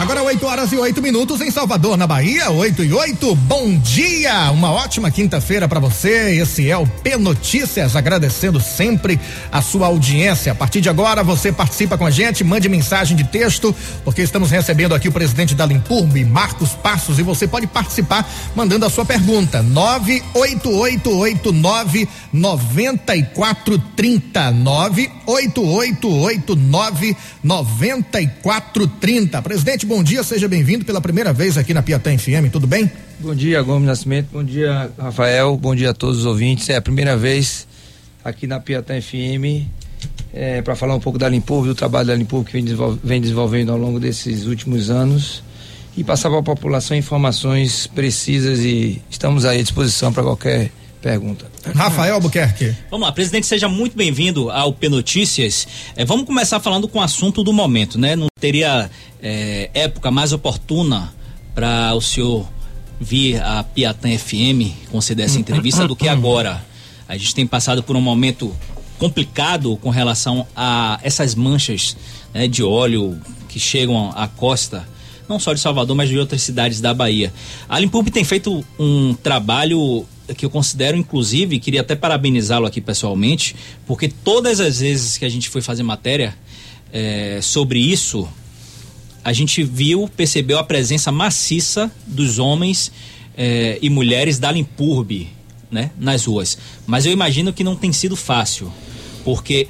Agora 8 horas e 8 minutos em Salvador, na Bahia, 8 e 8. Bom dia! Uma ótima quinta-feira para você. Esse é o P Notícias, agradecendo sempre a sua audiência. A partir de agora, você participa com a gente, mande mensagem de texto, porque estamos recebendo aqui o presidente da Limpurbe, Marcos Passos, e você pode participar mandando a sua pergunta. 98889 9430 98889 9430. Presidente, bom dia, seja bem-vindo pela primeira vez aqui na Piatã FM, tudo bem? Bom dia, Gomes Nascimento, bom dia, Rafael, bom dia a todos os ouvintes. É a primeira vez aqui na Piatã FM é, para falar um pouco da Limpurbe, do trabalho da Limpurbe que vem, vem desenvolvendo ao longo desses últimos anos e passar para a população informações precisas e estamos aí à disposição para qualquer pergunta. Rafael Albuquerque. Vamos lá, presidente, seja muito bem-vindo ao P Notícias. É, vamos começar falando com o assunto do momento, né? Não teria é, época mais oportuna para o senhor vir a Piatã FM conceder essa entrevista do que agora. A gente tem passado por um momento complicado com relação a essas manchas né, de óleo que chegam à costa não só de Salvador, mas de outras cidades da Bahia. A Limpub tem feito um trabalho que eu considero, inclusive, queria até parabenizá-lo aqui pessoalmente, porque todas as vezes que a gente foi fazer matéria é, sobre isso, a gente viu, percebeu a presença maciça dos homens é, e mulheres da Limpurbe, né, nas ruas. Mas eu imagino que não tem sido fácil, porque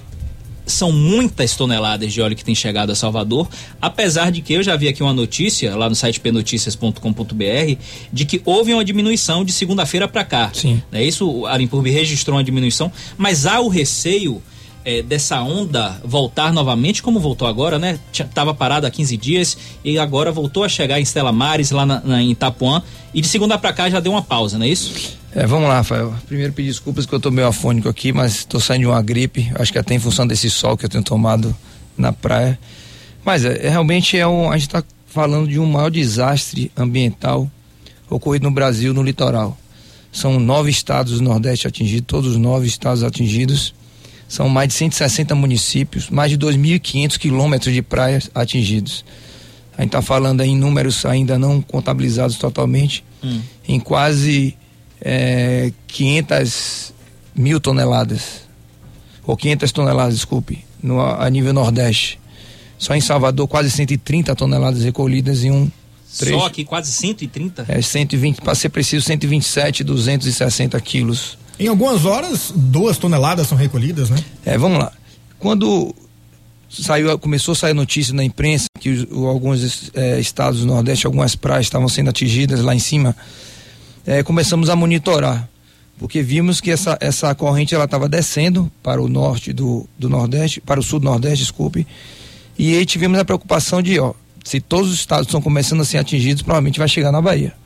são muitas toneladas de óleo que tem chegado a Salvador, apesar de que eu já vi aqui uma notícia lá no site pnoticias.com.br de que houve uma diminuição de segunda-feira para cá. Sim. É isso, a Limpurbe registrou uma diminuição, mas há o receio é, dessa onda voltar novamente, como voltou agora, né? Tava parado há 15 dias e agora voltou a chegar em Estela Mares, lá na, na, em Itapuã, e de segunda para cá já deu uma pausa, não é isso? É, vamos lá, Rafael. Primeiro pedir desculpas que eu tô meio afônico aqui, mas estou saindo de uma gripe, acho que até em função desse sol que eu tenho tomado na praia. Mas é, é realmente é um, a gente está falando de um maior desastre ambiental ocorrido no Brasil, no litoral. São nove estados do Nordeste atingidos, todos os nove estados atingidos são mais de 160 municípios, mais de 2.500 quilômetros de praias atingidos. A gente está falando em números ainda não contabilizados totalmente, hum. em quase é, 500 mil toneladas, ou 500 toneladas, desculpe, no, a nível Nordeste. Só em Salvador, quase 130 toneladas recolhidas em um trecho. Só aqui, quase 130? É, 120, para ser preciso, 127, 260 quilos em algumas horas, duas toneladas são recolhidas, né? É, vamos lá. Quando saiu, começou a sair notícia na imprensa que os, alguns é, estados do Nordeste, algumas praias estavam sendo atingidas lá em cima, é, começamos a monitorar, porque vimos que essa, essa corrente ela estava descendo para o norte do, do Nordeste, para o sul do Nordeste, desculpe, e aí tivemos a preocupação de, ó, se todos os estados estão começando a ser atingidos, provavelmente vai chegar na Bahia.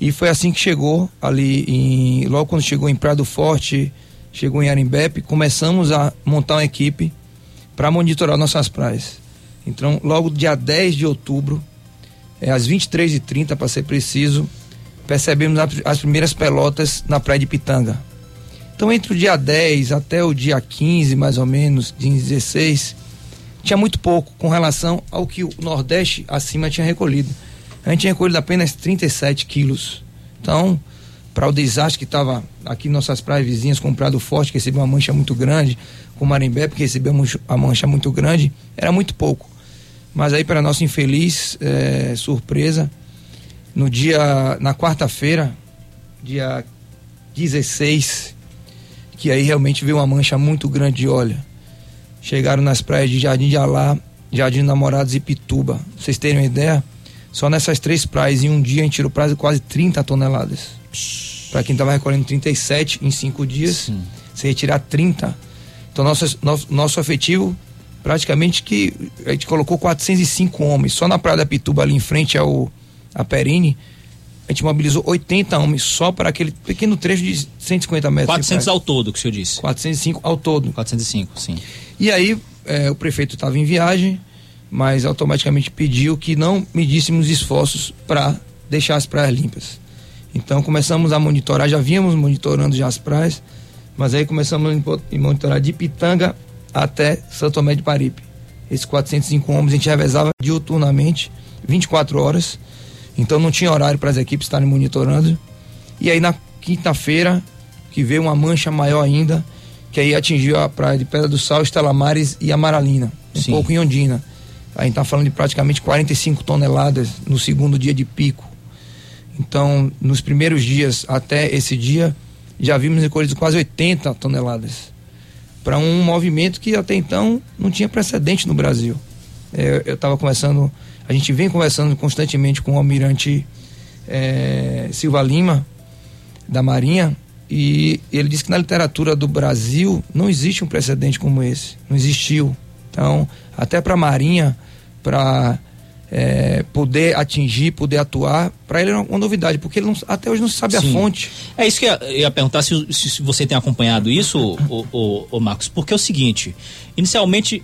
E foi assim que chegou ali em. Logo quando chegou em Praia do Forte, chegou em Arimbepe, começamos a montar uma equipe para monitorar nossas praias. Então, logo dia 10 de outubro, é, às 23h30 para ser preciso, percebemos as primeiras pelotas na praia de Pitanga. Então, entre o dia 10 até o dia 15, mais ou menos, dia 16, tinha muito pouco com relação ao que o Nordeste acima tinha recolhido a gente tinha recolhido apenas 37 quilos. Então, para o desastre que estava aqui em nossas praias vizinhas, com o Forte, que recebeu uma mancha muito grande, com o Marimbé, que recebeu a mancha muito grande, era muito pouco. Mas aí, para nossa infeliz é, surpresa, no dia, na quarta-feira, dia 16, que aí realmente veio uma mancha muito grande de óleo. Chegaram nas praias de Jardim de Alá, Jardim Namorados e Pituba. Pra vocês terem uma ideia, só nessas três praias, em um dia, a gente tirou prazo quase 30 toneladas. Para quem estava recolhendo 37 em cinco dias, Sim. você retirar 30. Então, nosso, nosso, nosso efetivo, praticamente que a gente colocou 405 homens. Só na Praia da Pituba, ali em frente ao a Perini, a gente mobilizou 80 homens só para aquele pequeno trecho de 150 metros. 400 ao todo, que o senhor disse? 405 ao todo. 405, sim. E aí, é, o prefeito estava em viagem, mas automaticamente pediu que não medíssemos esforços para deixar as praias limpas. Então começamos a monitorar, já vínhamos monitorando já as praias, mas aí começamos a monitorar de Pitanga até Santo Tomé de Paripe. Esses 405 homens a gente revezava diuturnamente, 24 horas. Então não tinha horário para as equipes estarem monitorando. E aí na quinta-feira, que veio uma mancha maior ainda, que aí atingiu a praia de Pedra do Sal, Estelamares e Amaralina, um Sim. pouco em Ondina. A gente está falando de praticamente 45 toneladas no segundo dia de pico. Então, nos primeiros dias até esse dia, já vimos recolhido quase 80 toneladas. Para um movimento que até então não tinha precedente no Brasil. É, eu estava conversando, a gente vem conversando constantemente com o almirante é, Silva Lima, da Marinha, e ele disse que na literatura do Brasil não existe um precedente como esse. Não existiu. Então, até para a Marinha, para é, poder atingir, poder atuar, para ele é uma novidade, porque ele não, até hoje não se sabe Sim. a fonte. É isso que eu ia, perguntar se, se, você tem acompanhado isso, o, o, o, Marcos, porque é o seguinte: inicialmente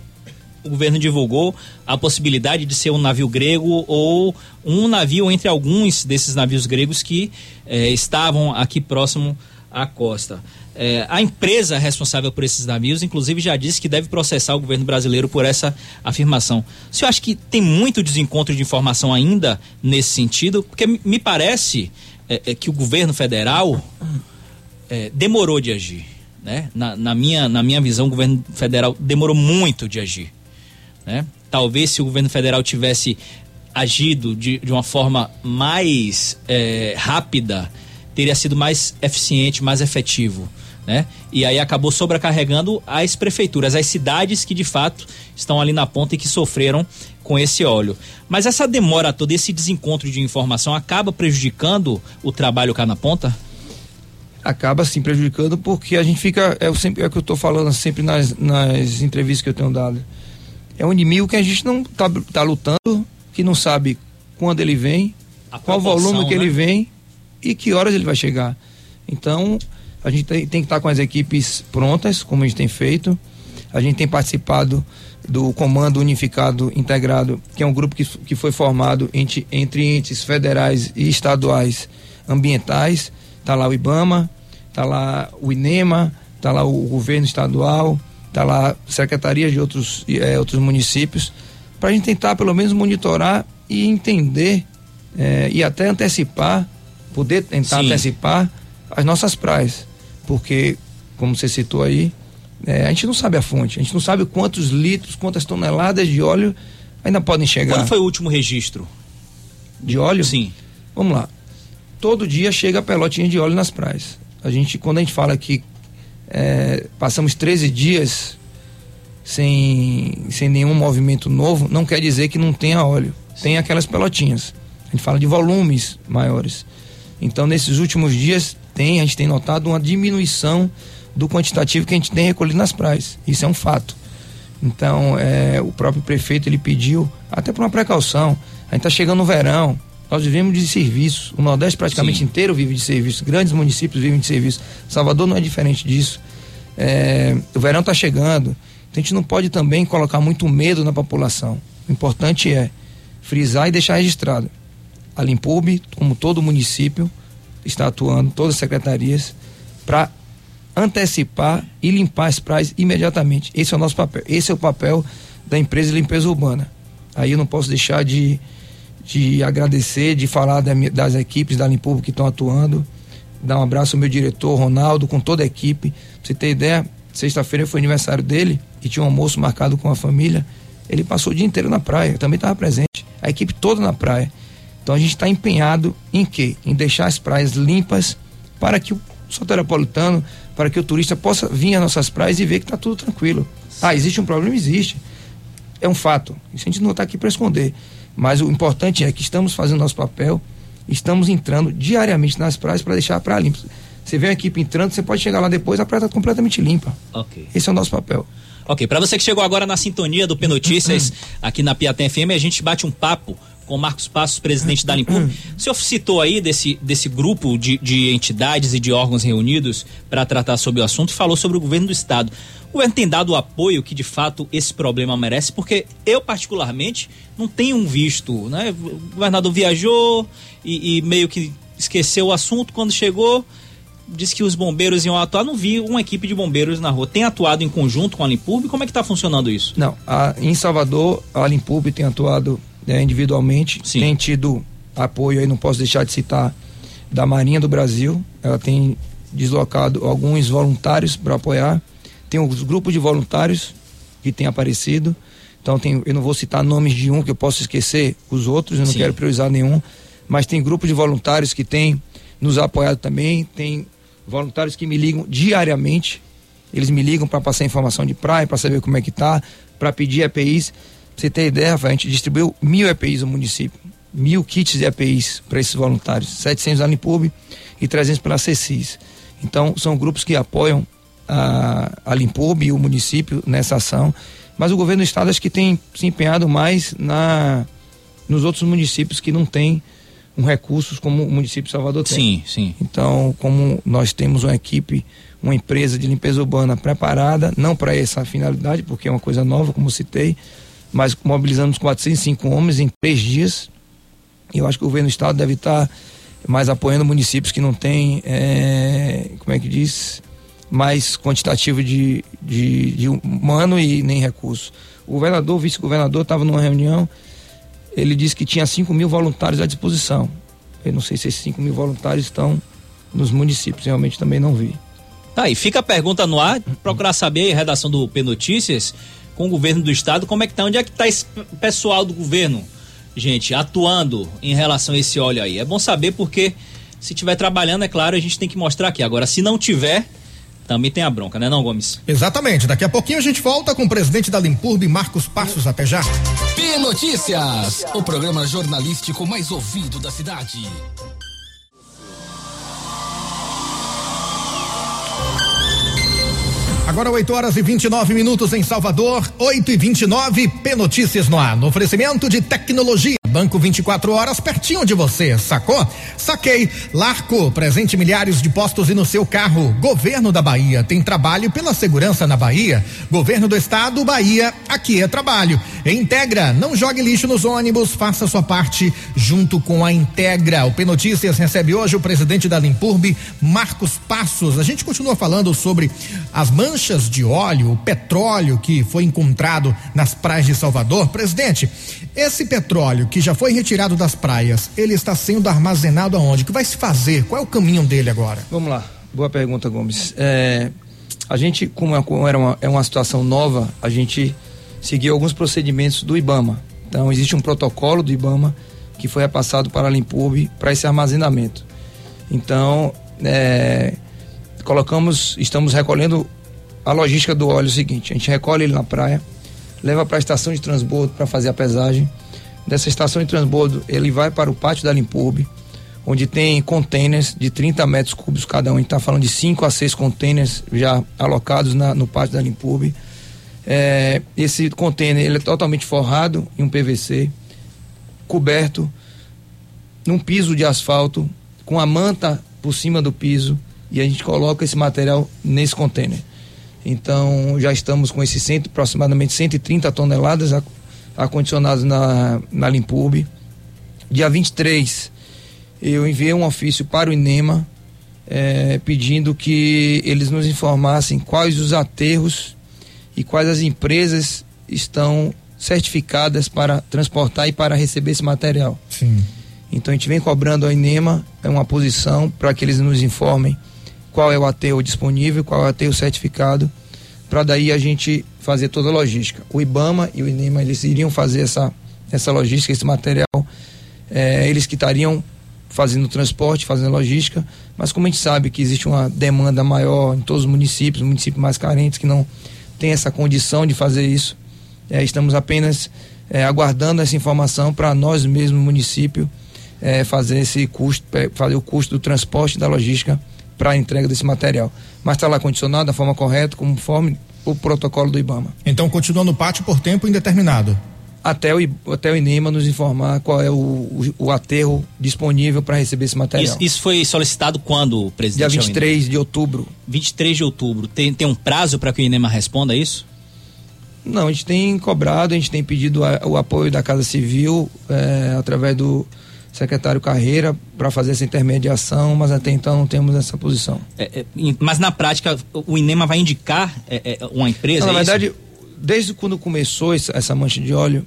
o governo divulgou a possibilidade de ser um navio grego ou um navio entre alguns desses navios gregos que é, estavam aqui próximo à costa. É, a empresa responsável por esses navios, inclusive, já disse que deve processar o governo brasileiro por essa afirmação. O senhor acha que tem muito desencontro de informação ainda nesse sentido? Porque me parece é, é, que o governo federal é, demorou de agir. Né? Na, na, minha, na minha visão, o governo federal demorou muito de agir. Né? Talvez se o governo federal tivesse agido de, de uma forma mais é, rápida, teria sido mais eficiente, mais efetivo né? E aí acabou sobrecarregando as prefeituras, as cidades que de fato estão ali na ponta e que sofreram com esse óleo. Mas essa demora toda, esse desencontro de informação acaba prejudicando o trabalho cá na ponta? Acaba sim prejudicando porque a gente fica, é o, sempre, é o que eu estou falando sempre nas, nas entrevistas que eu tenho dado. É um inimigo que a gente não está tá lutando, que não sabe quando ele vem, qual volume que né? ele vem e que horas ele vai chegar. Então, a gente tem, tem que estar com as equipes prontas, como a gente tem feito. A gente tem participado do Comando Unificado Integrado, que é um grupo que, que foi formado entre, entre entes federais e estaduais ambientais. Está lá o IBAMA, está lá o INEMA, está lá o governo estadual, está lá secretarias de outros, é, outros municípios, para a gente tentar pelo menos monitorar e entender é, e até antecipar, poder tentar Sim. antecipar as nossas praias porque, como você citou aí, é, a gente não sabe a fonte, a gente não sabe quantos litros, quantas toneladas de óleo ainda podem chegar. Quando foi o último registro? De óleo? Sim. Vamos lá. Todo dia chega pelotinha de óleo nas praias. A gente, quando a gente fala que é, passamos 13 dias sem, sem nenhum movimento novo, não quer dizer que não tenha óleo. Tem aquelas pelotinhas. A gente fala de volumes maiores. Então, nesses últimos dias, tem, a gente tem notado uma diminuição do quantitativo que a gente tem recolhido nas praias. Isso é um fato. Então, é, o próprio prefeito ele pediu, até por uma precaução, a gente está chegando no verão, nós vivemos de serviço. O Nordeste praticamente Sim. inteiro vive de serviço, grandes municípios vivem de serviço. Salvador não é diferente disso. É, o verão está chegando, então a gente não pode também colocar muito medo na população. O importante é frisar e deixar registrado. A Limpub, como todo município, está atuando, todas as secretarias, para antecipar e limpar as praias imediatamente. Esse é o nosso papel. Esse é o papel da empresa de limpeza urbana. Aí eu não posso deixar de, de agradecer, de falar da, das equipes da Limpurbo que estão atuando. Dar um abraço ao meu diretor, Ronaldo, com toda a equipe. Pra você ter ideia, sexta-feira foi aniversário dele e tinha um almoço marcado com a família. Ele passou o dia inteiro na praia, eu também estava presente. A equipe toda na praia. Então a gente está empenhado em quê? Em deixar as praias limpas para que o soteropolitano, para que o turista possa vir às nossas praias e ver que está tudo tranquilo. Ah, existe um problema? Existe. É um fato. Isso a gente não está aqui para esconder. Mas o importante é que estamos fazendo nosso papel, estamos entrando diariamente nas praias para deixar a praia limpa. Você vê a equipe entrando, você pode chegar lá depois, a praia está completamente limpa. Ok. Esse é o nosso papel. Ok, para você que chegou agora na sintonia do P Notícias aqui na Piatã FM, a gente bate um papo com Marcos Passos, presidente da Limpur. O senhor citou aí desse, desse grupo de, de entidades e de órgãos reunidos para tratar sobre o assunto e falou sobre o governo do estado. O governo tem dado o apoio que de fato esse problema merece, porque eu particularmente não tenho visto, né? O governador viajou e, e meio que esqueceu o assunto quando chegou disse que os bombeiros iam atuar, não vi uma equipe de bombeiros na rua. Tem atuado em conjunto com a Limpurb? Como é que está funcionando isso? Não, a, em Salvador, a Limpurb tem atuado né, individualmente, Sim. tem tido apoio aí, não posso deixar de citar, da Marinha do Brasil. Ela tem deslocado alguns voluntários para apoiar. Tem os grupos de voluntários que têm aparecido. Então tem, eu não vou citar nomes de um que eu posso esquecer os outros, eu não Sim. quero priorizar nenhum, mas tem grupo de voluntários que tem nos apoiado também, tem voluntários que me ligam diariamente. Eles me ligam para passar informação de praia, para saber como é que tá, para pedir EPIs. Você ter ideia, Rafael, a gente distribuiu mil EPIs no município, mil kits de EPIs para esses voluntários, 700 da Limpub e 300 pela CECIS. Então, são grupos que apoiam a, a Limpub e o município nessa ação. Mas o governo do estado acho que tem se empenhado mais na, nos outros municípios que não têm um recursos como o município de Salvador tem. Sim, sim. Então, como nós temos uma equipe, uma empresa de limpeza urbana preparada, não para essa finalidade, porque é uma coisa nova, como citei, mas mobilizamos 405 homens em três dias. Eu acho que o governo do estado deve estar mais apoiando municípios que não têm, é, como é que diz, mais quantitativo de, de, de humano e nem recurso. O governador, o vice-governador, estava numa reunião ele disse que tinha 5 mil voluntários à disposição. Eu não sei se esses 5 mil voluntários estão nos municípios, realmente também não vi. Tá, e fica a pergunta no ar, procurar saber a redação do P Notícias com o governo do estado, como é que tá, onde é que tá esse pessoal do governo, gente, atuando em relação a esse óleo aí. É bom saber porque se tiver trabalhando, é claro, a gente tem que mostrar aqui. Agora, se não tiver, também tem a bronca, né, não, Gomes? Exatamente. Daqui a pouquinho a gente volta com o presidente da Limpurb, Marcos Passos, até já. P Notícias, o programa jornalístico mais ouvido da cidade. Agora 8 horas e 29 minutos em Salvador, 8 e 29 P Notícias no ar. No oferecimento de tecnologia. Banco 24 horas pertinho de você, sacou? Saquei. Larco, presente milhares de postos e no seu carro. Governo da Bahia tem trabalho pela segurança na Bahia. Governo do Estado, Bahia, aqui é trabalho. Integra, não jogue lixo nos ônibus, faça sua parte junto com a Integra. O P Notícias recebe hoje o presidente da Limpurb, Marcos Passos. A gente continua falando sobre as manchas de óleo, o petróleo que foi encontrado nas praias de Salvador. Presidente, esse petróleo que já foi retirado das praias, ele está sendo armazenado aonde? O que vai se fazer? Qual é o caminho dele agora? Vamos lá. Boa pergunta, Gomes. É, a gente, como é, era uma, é uma situação nova, a gente seguiu alguns procedimentos do IBAMA. Então, existe um protocolo do IBAMA que foi repassado para a Limpurb para esse armazenamento. Então, é, colocamos, estamos recolhendo a logística do óleo é o seguinte: a gente recolhe ele na praia, leva para a estação de transbordo para fazer a pesagem. Dessa estação de transbordo, ele vai para o pátio da Limpurb, onde tem containers de 30 metros cúbicos cada um. Está falando de 5 a 6 containers já alocados na, no pátio da Limpurb. É, esse container ele é totalmente forrado em um PVC, coberto num piso de asfalto, com a manta por cima do piso, e a gente coloca esse material nesse container. Então já estamos com esses cento, aproximadamente 130 toneladas acondicionadas na, na Limpurb. Dia 23, eu enviei um ofício para o INEMA é, pedindo que eles nos informassem quais os aterros e quais as empresas estão certificadas para transportar e para receber esse material. Sim. Então a gente vem cobrando ao INEMA é uma posição para que eles nos informem qual é o aterro disponível, qual é o aterro certificado, para daí a gente fazer toda a logística. O IBAMA e o INEMA, eles iriam fazer essa, essa logística, esse material, é, eles que estariam fazendo transporte, fazendo logística, mas como a gente sabe que existe uma demanda maior em todos os municípios, municípios mais carentes que não tem essa condição de fazer isso, é, estamos apenas é, aguardando essa informação para nós mesmos, município, fazer esse custo, fazer o custo do transporte da logística para a entrega desse material. Mas está lá condicionado da forma correta, conforme o protocolo do IBAMA. Então continua no pátio por tempo indeterminado? Até o, até o INEMA nos informar qual é o, o, o aterro disponível para receber esse material. Isso, isso, foi solicitado quando, presidente? Dia 23 de outubro. 23 de outubro. Tem, tem um prazo para que o INEMA responda isso? Não, a gente tem cobrado, a gente tem pedido a, o apoio da Casa Civil é, através do secretário Carreira para fazer essa intermediação, mas até então não temos essa posição. É, é, mas na prática, o INEMA vai indicar é, é uma empresa? Não, na é verdade, isso? desde quando começou essa mancha de óleo,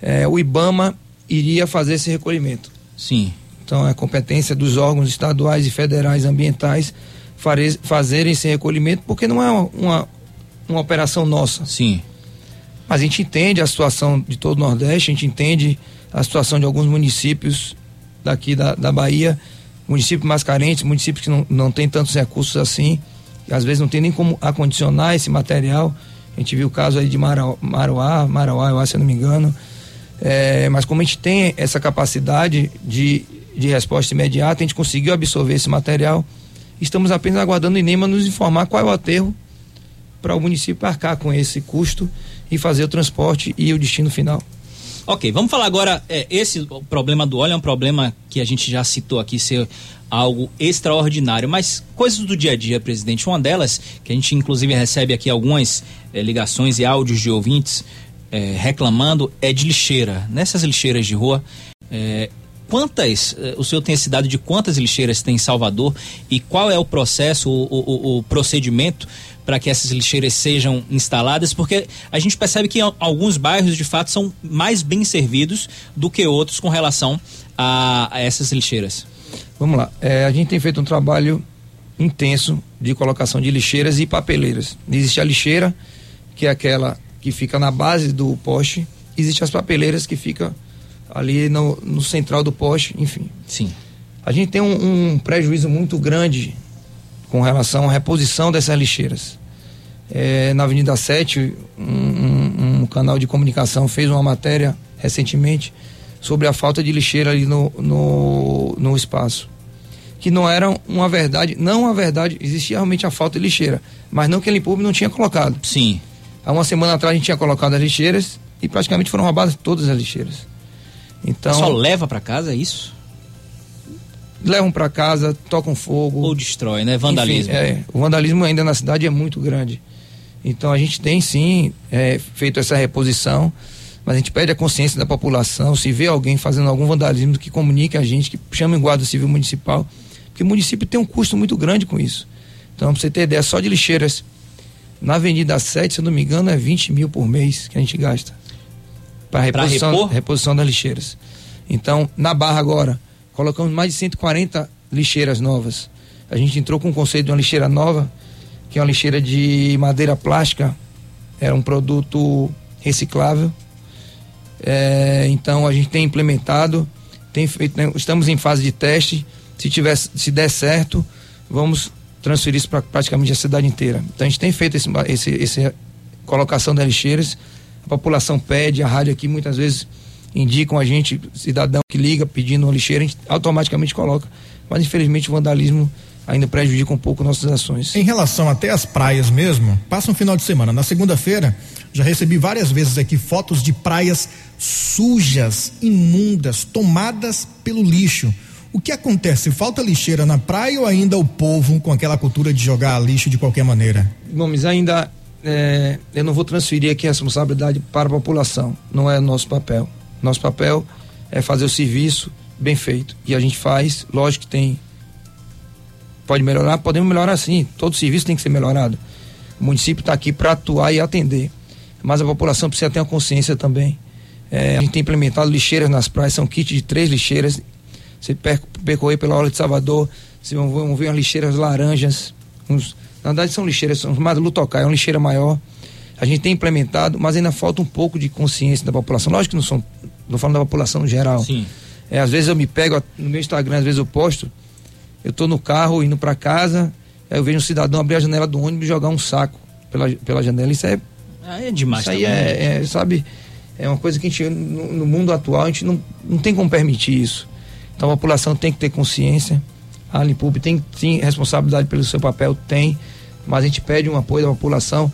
é, o IBAMA iria fazer esse recolhimento. Sim. Então é competência dos órgãos estaduais e federais ambientais fare, fazerem esse recolhimento, porque não é uma, uma, uma operação nossa. Sim. Mas a gente entende a situação de todo o Nordeste, a gente entende a situação de alguns municípios daqui da, da Bahia, municípios mais carentes, municípios que não, não têm tantos recursos assim, às vezes não tem nem como acondicionar esse material. A gente viu o caso aí de Marauá, Marauá, Marauá eu acho, se eu não me engano. É, mas como a gente tem essa capacidade de, de resposta imediata, a gente conseguiu absorver esse material. Estamos apenas aguardando o INEMA nos informar qual é o aterro para o município arcar com esse custo e fazer o transporte e o destino final. Ok, vamos falar agora. É, esse problema do óleo é um problema que a gente já citou aqui ser algo extraordinário, mas coisas do dia a dia, presidente. Uma delas, que a gente inclusive recebe aqui algumas é, ligações e áudios de ouvintes é, reclamando, é de lixeira. Nessas lixeiras de rua, é, quantas, é, o senhor tem esse dado de quantas lixeiras tem em Salvador e qual é o processo, o, o, o procedimento para que essas lixeiras sejam instaladas, porque a gente percebe que alguns bairros de fato são mais bem servidos do que outros com relação a, a essas lixeiras. Vamos lá, é, a gente tem feito um trabalho intenso de colocação de lixeiras e papeleiras. Existe a lixeira, que é aquela que fica na base do poste, existe as papeleiras que fica ali no, no central do poste, enfim. Sim. A gente tem um, um prejuízo muito grande com relação à reposição dessas lixeiras. É, na Avenida 7, um, um, um, canal de comunicação fez uma matéria recentemente sobre a falta de lixeira ali no, no, no espaço. Que não era uma verdade, não uma verdade, existia realmente a falta de lixeira, mas não que a Limpub não tinha colocado. Sim. Há uma semana atrás a gente tinha colocado as lixeiras e praticamente foram roubadas todas as lixeiras. Então. Só leva para casa é isso? Levam para casa, tocam fogo. Ou destrói, né? Vandalismo. Enfim, é, o vandalismo ainda na cidade é muito grande. Então a gente tem sim é, feito essa reposição, mas a gente pede a consciência da população, se vê alguém fazendo algum vandalismo, que comunique a gente, que chame o guarda civil municipal, porque o município tem um custo muito grande com isso. Então, pra você ter ideia, só de lixeiras na Avenida 7, se eu não me engano, é 20 mil por mês que a gente gasta. Para reposição, reposição das lixeiras. Então, na barra agora, colocamos mais de 140 lixeiras novas. A gente entrou com o conceito de uma lixeira nova, que é uma lixeira de madeira plástica, era um produto reciclável. É, então a gente tem implementado, tem feito, né, estamos em fase de teste. Se tiver, se der certo, vamos transferir isso para praticamente a cidade inteira. Então a gente tem feito esse, esse, esse colocação das lixeiras. A população pede, a rádio aqui muitas vezes indicam a gente, cidadão que liga pedindo uma lixeira, a gente automaticamente coloca. Mas infelizmente o vandalismo ainda prejudica um pouco nossas ações. Em relação até às praias mesmo, passa um final de semana. Na segunda-feira, já recebi várias vezes aqui fotos de praias sujas, imundas, tomadas pelo lixo. O que acontece? Falta lixeira na praia ou ainda o povo com aquela cultura de jogar lixo de qualquer maneira? Gomes, ainda é, eu não vou transferir aqui a responsabilidade para a população. Não é nosso papel. Nosso papel é fazer o serviço bem feito. E a gente faz, lógico que tem. Pode melhorar, podemos melhorar sim. Todo serviço tem que ser melhorado. O município está aqui para atuar e atender. Mas a população precisa ter uma consciência também. É, a gente tem implementado lixeiras nas praias, são kits de três lixeiras. Você percorrer pela hora de Salvador, vocês vão ver umas lixeiras laranjas. Uns, na verdade são lixeiras, são chamadas Lutocai, é uma lixeira maior. A gente tem implementado, mas ainda falta um pouco de consciência da população. Lógico que não são Estou falando da população geral. Sim. É, às vezes eu me pego no meu Instagram, às vezes eu posto, eu estou no carro indo para casa, aí eu vejo um cidadão abrir a janela do ônibus e jogar um saco pela, pela janela. Isso é. Ah, é demais Isso aí é, é, sabe, é uma coisa que a gente, no, no, mundo atual, a gente não, não tem como permitir isso. Então a população tem que ter consciência. A Limpub tem sim responsabilidade pelo seu papel, tem, mas a gente pede um apoio da população.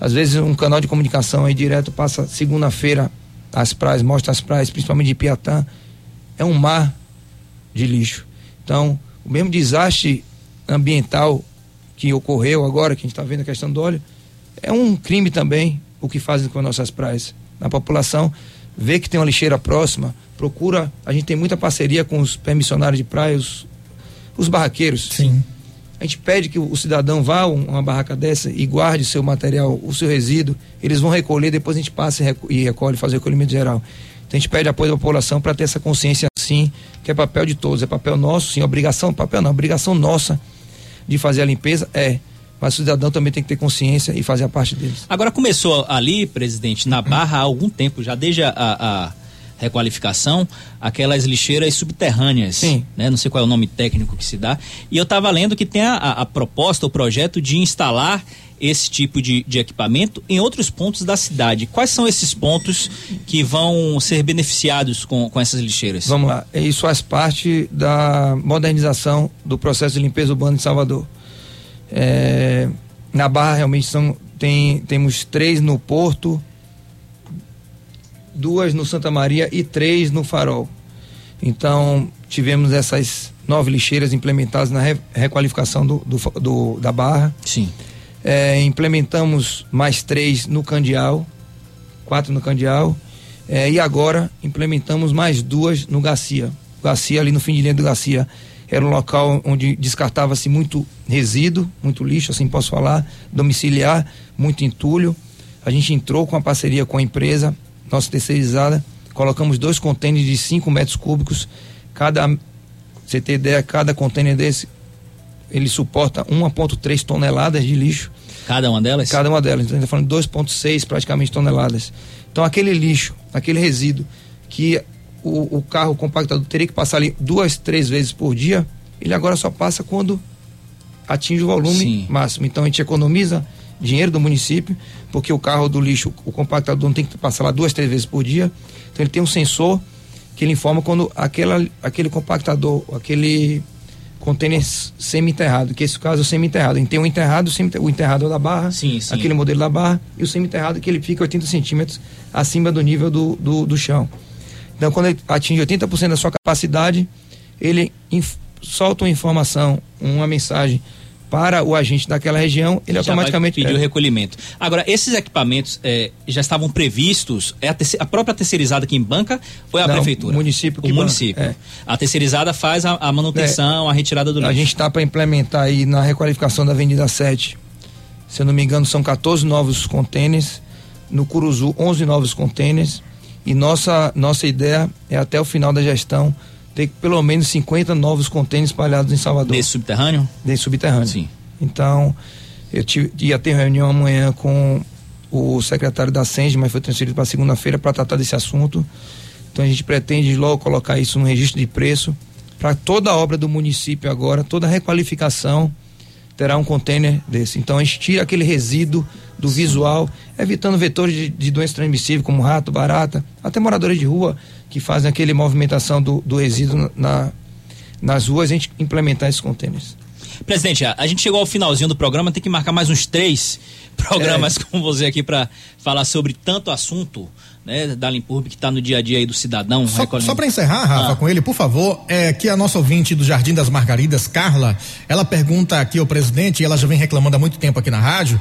Às vezes um canal de comunicação aí direto passa segunda-feira as praias, mostra as praias, principalmente de Piatã, é um mar de lixo. Então, o mesmo desastre ambiental que ocorreu agora, que a gente está vendo a questão do óleo, é um crime também o que fazem com as nossas praias. A população vê que tem uma lixeira próxima, procura, a gente tem muita parceria com os permissionários de praia, os, os barraqueiros. Sim. A gente pede que o cidadão vá a uma barraca dessa e guarde seu material, o seu resíduo. Eles vão recolher, depois a gente passa e recolhe, faz o recolhimento geral. Então a gente pede apoio da população para ter essa consciência sim, que é papel de todos, é papel nosso, sim, obrigação, papel não, obrigação nossa de fazer a limpeza é. Mas o cidadão também tem que ter consciência e fazer a parte deles. Agora começou ali, presidente, na Barra há algum tempo, já desde a, a requalificação, aquelas lixeiras subterrâneas. Sim. Né? Não sei qual é o nome técnico que se dá. E eu estava lendo que tem a, a, proposta, o projeto de instalar esse tipo de, de equipamento em outros pontos da cidade. Quais são esses pontos que vão ser beneficiados com, com essas lixeiras? Vamos lá. Isso faz parte da modernização do processo de limpeza urbana de Salvador. É, na Barra realmente são, tem, temos três no Porto, duas no Santa Maria e três no Farol. Então, tivemos essas nove lixeiras implementadas na re, requalificação do, do, do, da Barra. Sim. É, implementamos mais três no Candial, quatro no Candial. É, e agora implementamos mais duas no Garcia. Garcia, ali no fim de linha do Garcia, era um local onde descartava-se muito resíduo, muito lixo, assim posso falar, domiciliar, muito entulho. A gente entrou com a parceria com a empresa, nossa terceirizada, colocamos dois contêineres de 5 metros cúbicos. Cada, você ter ideia, cada contêiner desse, ele suporta 1,3 toneladas de lixo. Cada uma delas? Cada uma delas. Então, a gente está falando de 2,6 praticamente toneladas. Então, aquele lixo, aquele resíduo que o, o, carro compactador teria que passar ali duas, três vezes por dia, ele agora só passa quando atinge o volume Sim. máximo. Então, a gente economiza dinheiro do município, porque o carro do lixo, o compactador não tem que passar lá duas, três vezes por dia. Então ele tem um sensor que ele informa quando aquela, aquele compactador, aquele container semi-enterrado, que esse caso é o semi-enterrado. Tem o enterrado, o enterrado da barra, sim, sim. aquele modelo da barra, e o semi-enterrado que ele fica 80 centímetros acima do nível do, do, do chão. Então, quando ele atinge 80% da sua capacidade, ele solta uma informação, uma mensagem para o agente daquela região, ele já automaticamente pedir o recolhimento. Agora, esses equipamentos é, já estavam previstos? É a, a, própria terceirizada que banca ou é a Não, prefeitura? O município. O município. É. A terceirizada faz a, a manutenção, é. a retirada do lixo. A gente está para implementar aí na requalificação da Avenida 7. Se eu não me engano, são 14 novos contêineres. No Curuzu, 11 novos contêineres. E nossa, nossa ideia é até o final da gestão ter pelo menos 50 novos contêineres espalhados em Salvador. Desse subterrâneo? Desse subterrâneo. Sim. Então, eu tive, ia ter reunião amanhã com o secretário da SENG, mas foi transferido para segunda-feira para tratar desse assunto. Então a gente pretende logo colocar isso no registro de preço para toda a obra do município agora, toda a requalificação terá um container desse. Então a gente tira aquele resíduo do Sim. visual, evitando vetores de, de doenças transmissíveis como rato, barata, até moradores de rua que fazem aquele movimentação do, do resíduo na, nas ruas, a gente implementar esses contêineres. Presidente, a, gente chegou ao finalzinho do programa, tem que marcar mais uns três programas é. com você aqui para falar sobre tanto assunto. Né, da Limpurb que está no dia a dia aí do cidadão. Só, só para encerrar, Rafa, ah. com ele, por favor, é que a nossa ouvinte do Jardim das Margaridas, Carla, ela pergunta aqui ao presidente, e ela já vem reclamando há muito tempo aqui na rádio,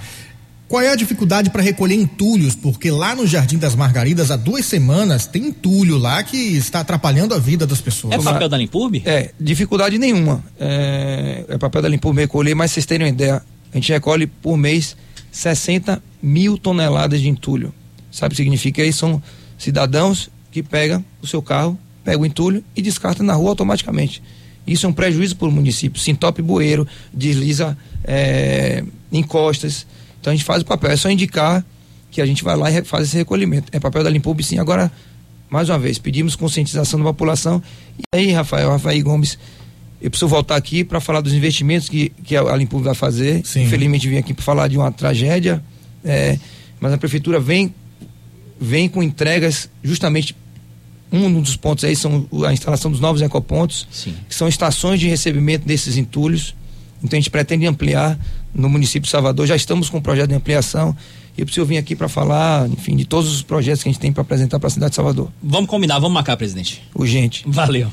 qual é a dificuldade para recolher entulhos? Porque lá no Jardim das Margaridas, há duas semanas, tem entulho lá que está atrapalhando a vida das pessoas. É papel da Limpurb? É, dificuldade nenhuma. É, é papel da Limpurb recolher, mas vocês terem uma ideia, a gente recolhe por mês 60 mil toneladas de entulho. Sabe o que significa isso? São cidadãos que pegam o seu carro, pegam o entulho e descartam na rua automaticamente. Isso é um prejuízo para o município. Se entope bueiro, desliza é, encostas. Então a gente faz o papel, é só indicar que a gente vai lá e faz esse recolhimento. É papel da Limpub, sim. Agora, mais uma vez, pedimos conscientização da população. E aí, Rafael, Rafael Gomes, eu preciso voltar aqui para falar dos investimentos que, que a Limpub vai fazer. Sim. Infelizmente vim aqui para falar de uma tragédia, é, mas a prefeitura vem, vem com entregas justamente um dos pontos aí são a instalação dos novos ecopontos, Sim. que são estações de recebimento desses entulhos. Então a gente pretende ampliar no município de Salvador. Já estamos com um projeto de ampliação. E eu preciso vir aqui para falar, enfim, de todos os projetos que a gente tem para apresentar para a cidade de Salvador. Vamos combinar, vamos marcar, presidente. Urgente. Valeu.